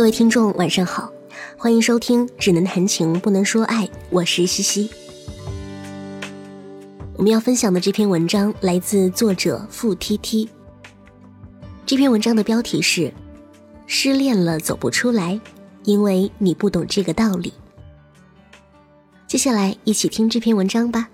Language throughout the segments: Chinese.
各位听众，晚上好，欢迎收听《只能谈情不能说爱》，我是西西。我们要分享的这篇文章来自作者付 T T。这篇文章的标题是“失恋了走不出来，因为你不懂这个道理”。接下来一起听这篇文章吧。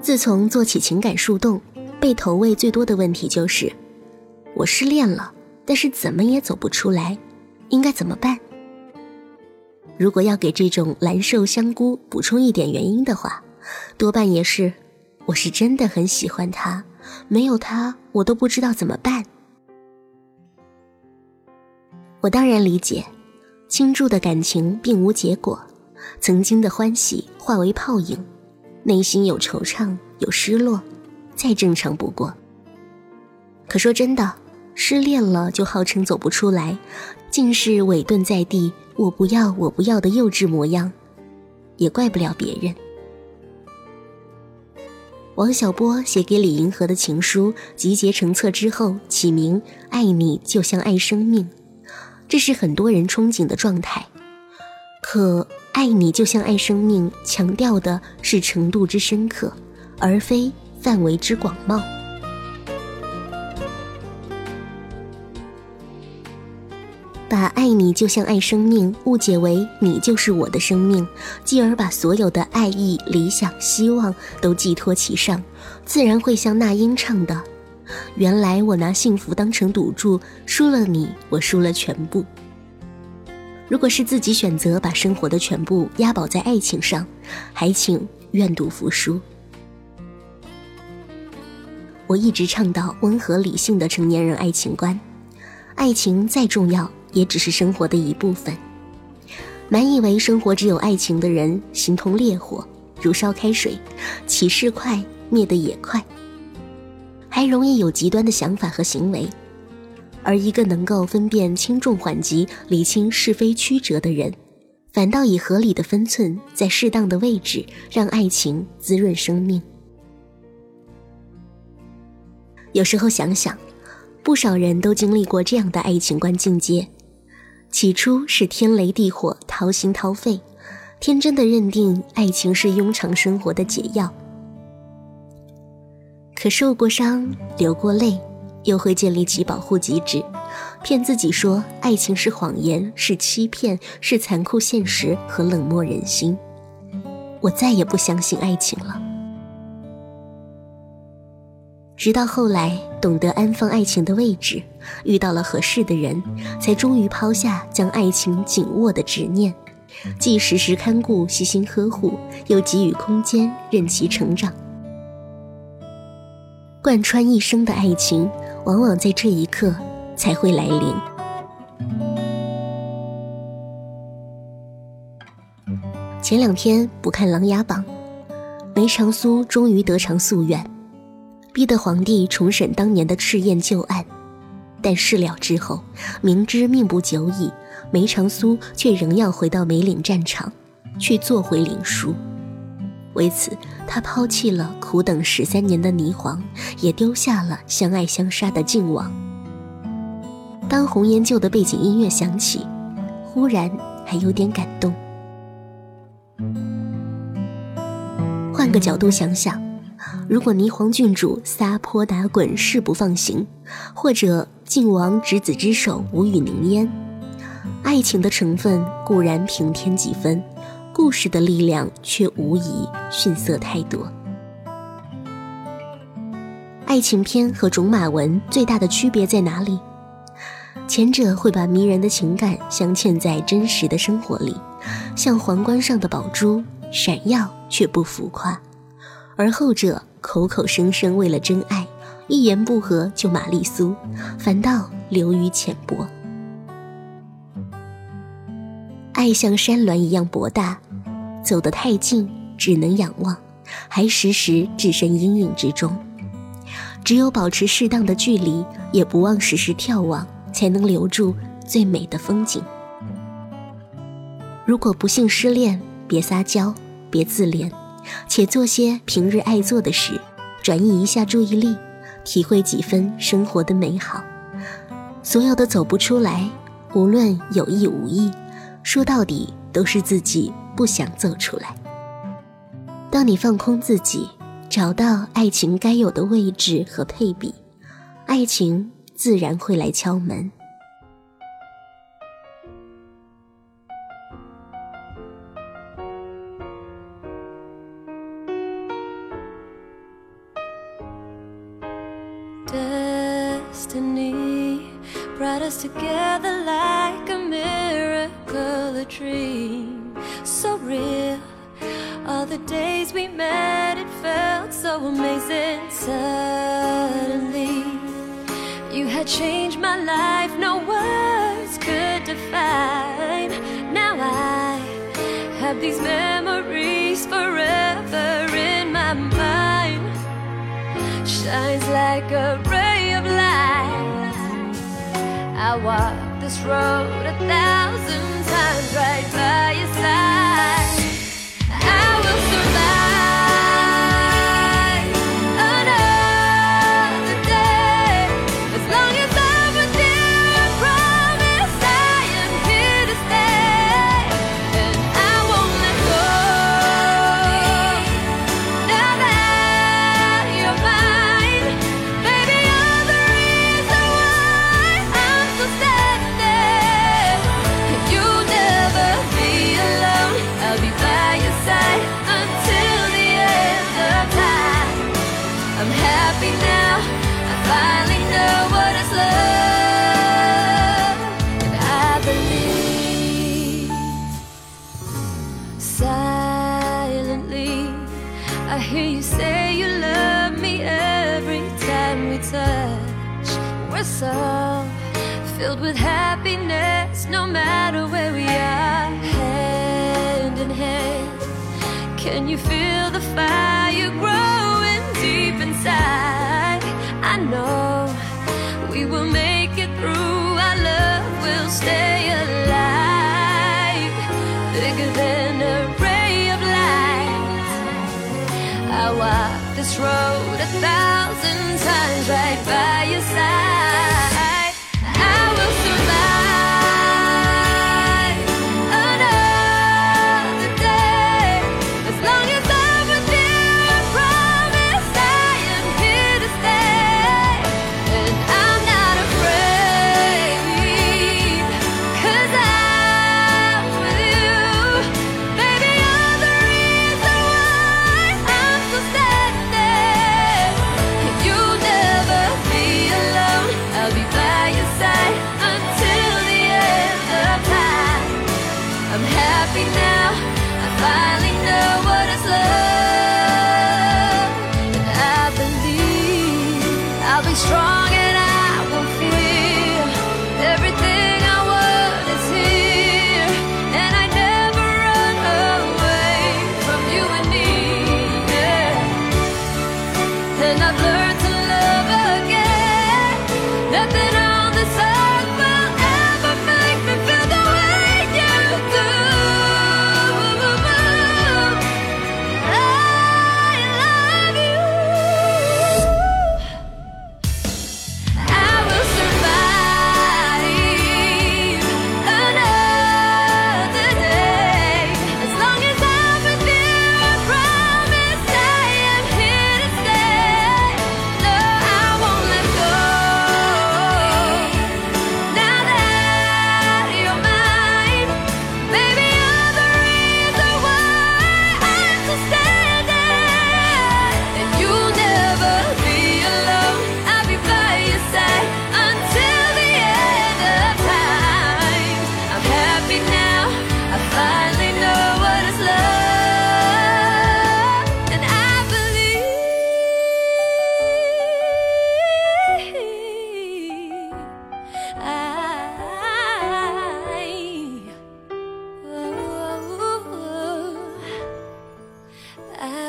自从做起情感树洞，被投喂最多的问题就是。我失恋了，但是怎么也走不出来，应该怎么办？如果要给这种蓝瘦香菇补充一点原因的话，多半也是我是真的很喜欢他，没有他我都不知道怎么办。我当然理解，倾注的感情并无结果，曾经的欢喜化为泡影，内心有惆怅有失落，再正常不过。可说真的。失恋了就号称走不出来，竟是委顿在地，我不要我不要的幼稚模样，也怪不了别人。王小波写给李银河的情书集结成册之后，起名“爱你就像爱生命”，这是很多人憧憬的状态。可“爱你就像爱生命”强调的是程度之深刻，而非范围之广袤。把爱你就像爱生命误解为你就是我的生命，继而把所有的爱意、理想、希望都寄托其上，自然会像那英唱的：“原来我拿幸福当成赌注，输了你，我输了全部。”如果是自己选择把生活的全部押宝在爱情上，还请愿赌服输。我一直倡导温和理性的成年人爱情观，爱情再重要。也只是生活的一部分。满以为生活只有爱情的人，形同烈火，如烧开水，起势快，灭得也快，还容易有极端的想法和行为。而一个能够分辨轻重缓急、理清是非曲折的人，反倒以合理的分寸，在适当的位置，让爱情滋润生命。有时候想想，不少人都经历过这样的爱情观境界。起初是天雷地火，掏心掏肺，天真的认定爱情是庸常生活的解药。可受过伤，流过泪，又会建立起保护机制，骗自己说爱情是谎言，是欺骗，是残酷现实和冷漠人心。我再也不相信爱情了。直到后来懂得安放爱情的位置，遇到了合适的人，才终于抛下将爱情紧握的执念，既时时看顾、细心呵护，又给予空间任其成长。贯穿一生的爱情，往往在这一刻才会来临。前两天不看《琅琊榜》，梅长苏终于得偿夙愿。逼得皇帝重审当年的赤焰旧案，但事了之后，明知命不久矣，梅长苏却仍要回到梅岭战场，去做回领书。为此，他抛弃了苦等十三年的霓凰，也丢下了相爱相杀的靖王。当红颜旧的背景音乐响起，忽然还有点感动。换个角度想想。如果霓凰郡主撒泼打滚誓不放行，或者靖王执子之手无语凝噎，爱情的成分固然平添几分，故事的力量却无疑逊色太多。爱情片和种马文最大的区别在哪里？前者会把迷人的情感镶嵌在真实的生活里，像皇冠上的宝珠，闪耀却不浮夸。而后者口口声声为了真爱，一言不合就玛丽苏，反倒流于浅薄。爱像山峦一样博大，走得太近只能仰望，还时时置身阴影之中。只有保持适当的距离，也不忘时时眺望，才能留住最美的风景。如果不幸失恋，别撒娇，别自怜。且做些平日爱做的事，转移一下注意力，体会几分生活的美好。所有的走不出来，无论有意无意，说到底都是自己不想走出来。当你放空自己，找到爱情该有的位置和配比，爱情自然会来敲门。Brought us together like a miracle, a dream so real. All the days we met, it felt so amazing. Suddenly, you had changed my life, no words could define. Now I have these memories forever in my mind. Shines like a ray. I walk this road a thousand times right by your side. Filled with happiness, no matter where we are, hand in hand. Can you feel the fire growing deep inside? I know we will make it through. Our love will stay alive, bigger than a ray of light. I walk this road a thousand times right by your side.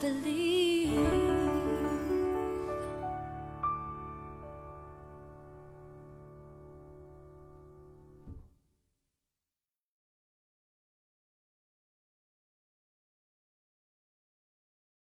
Believe.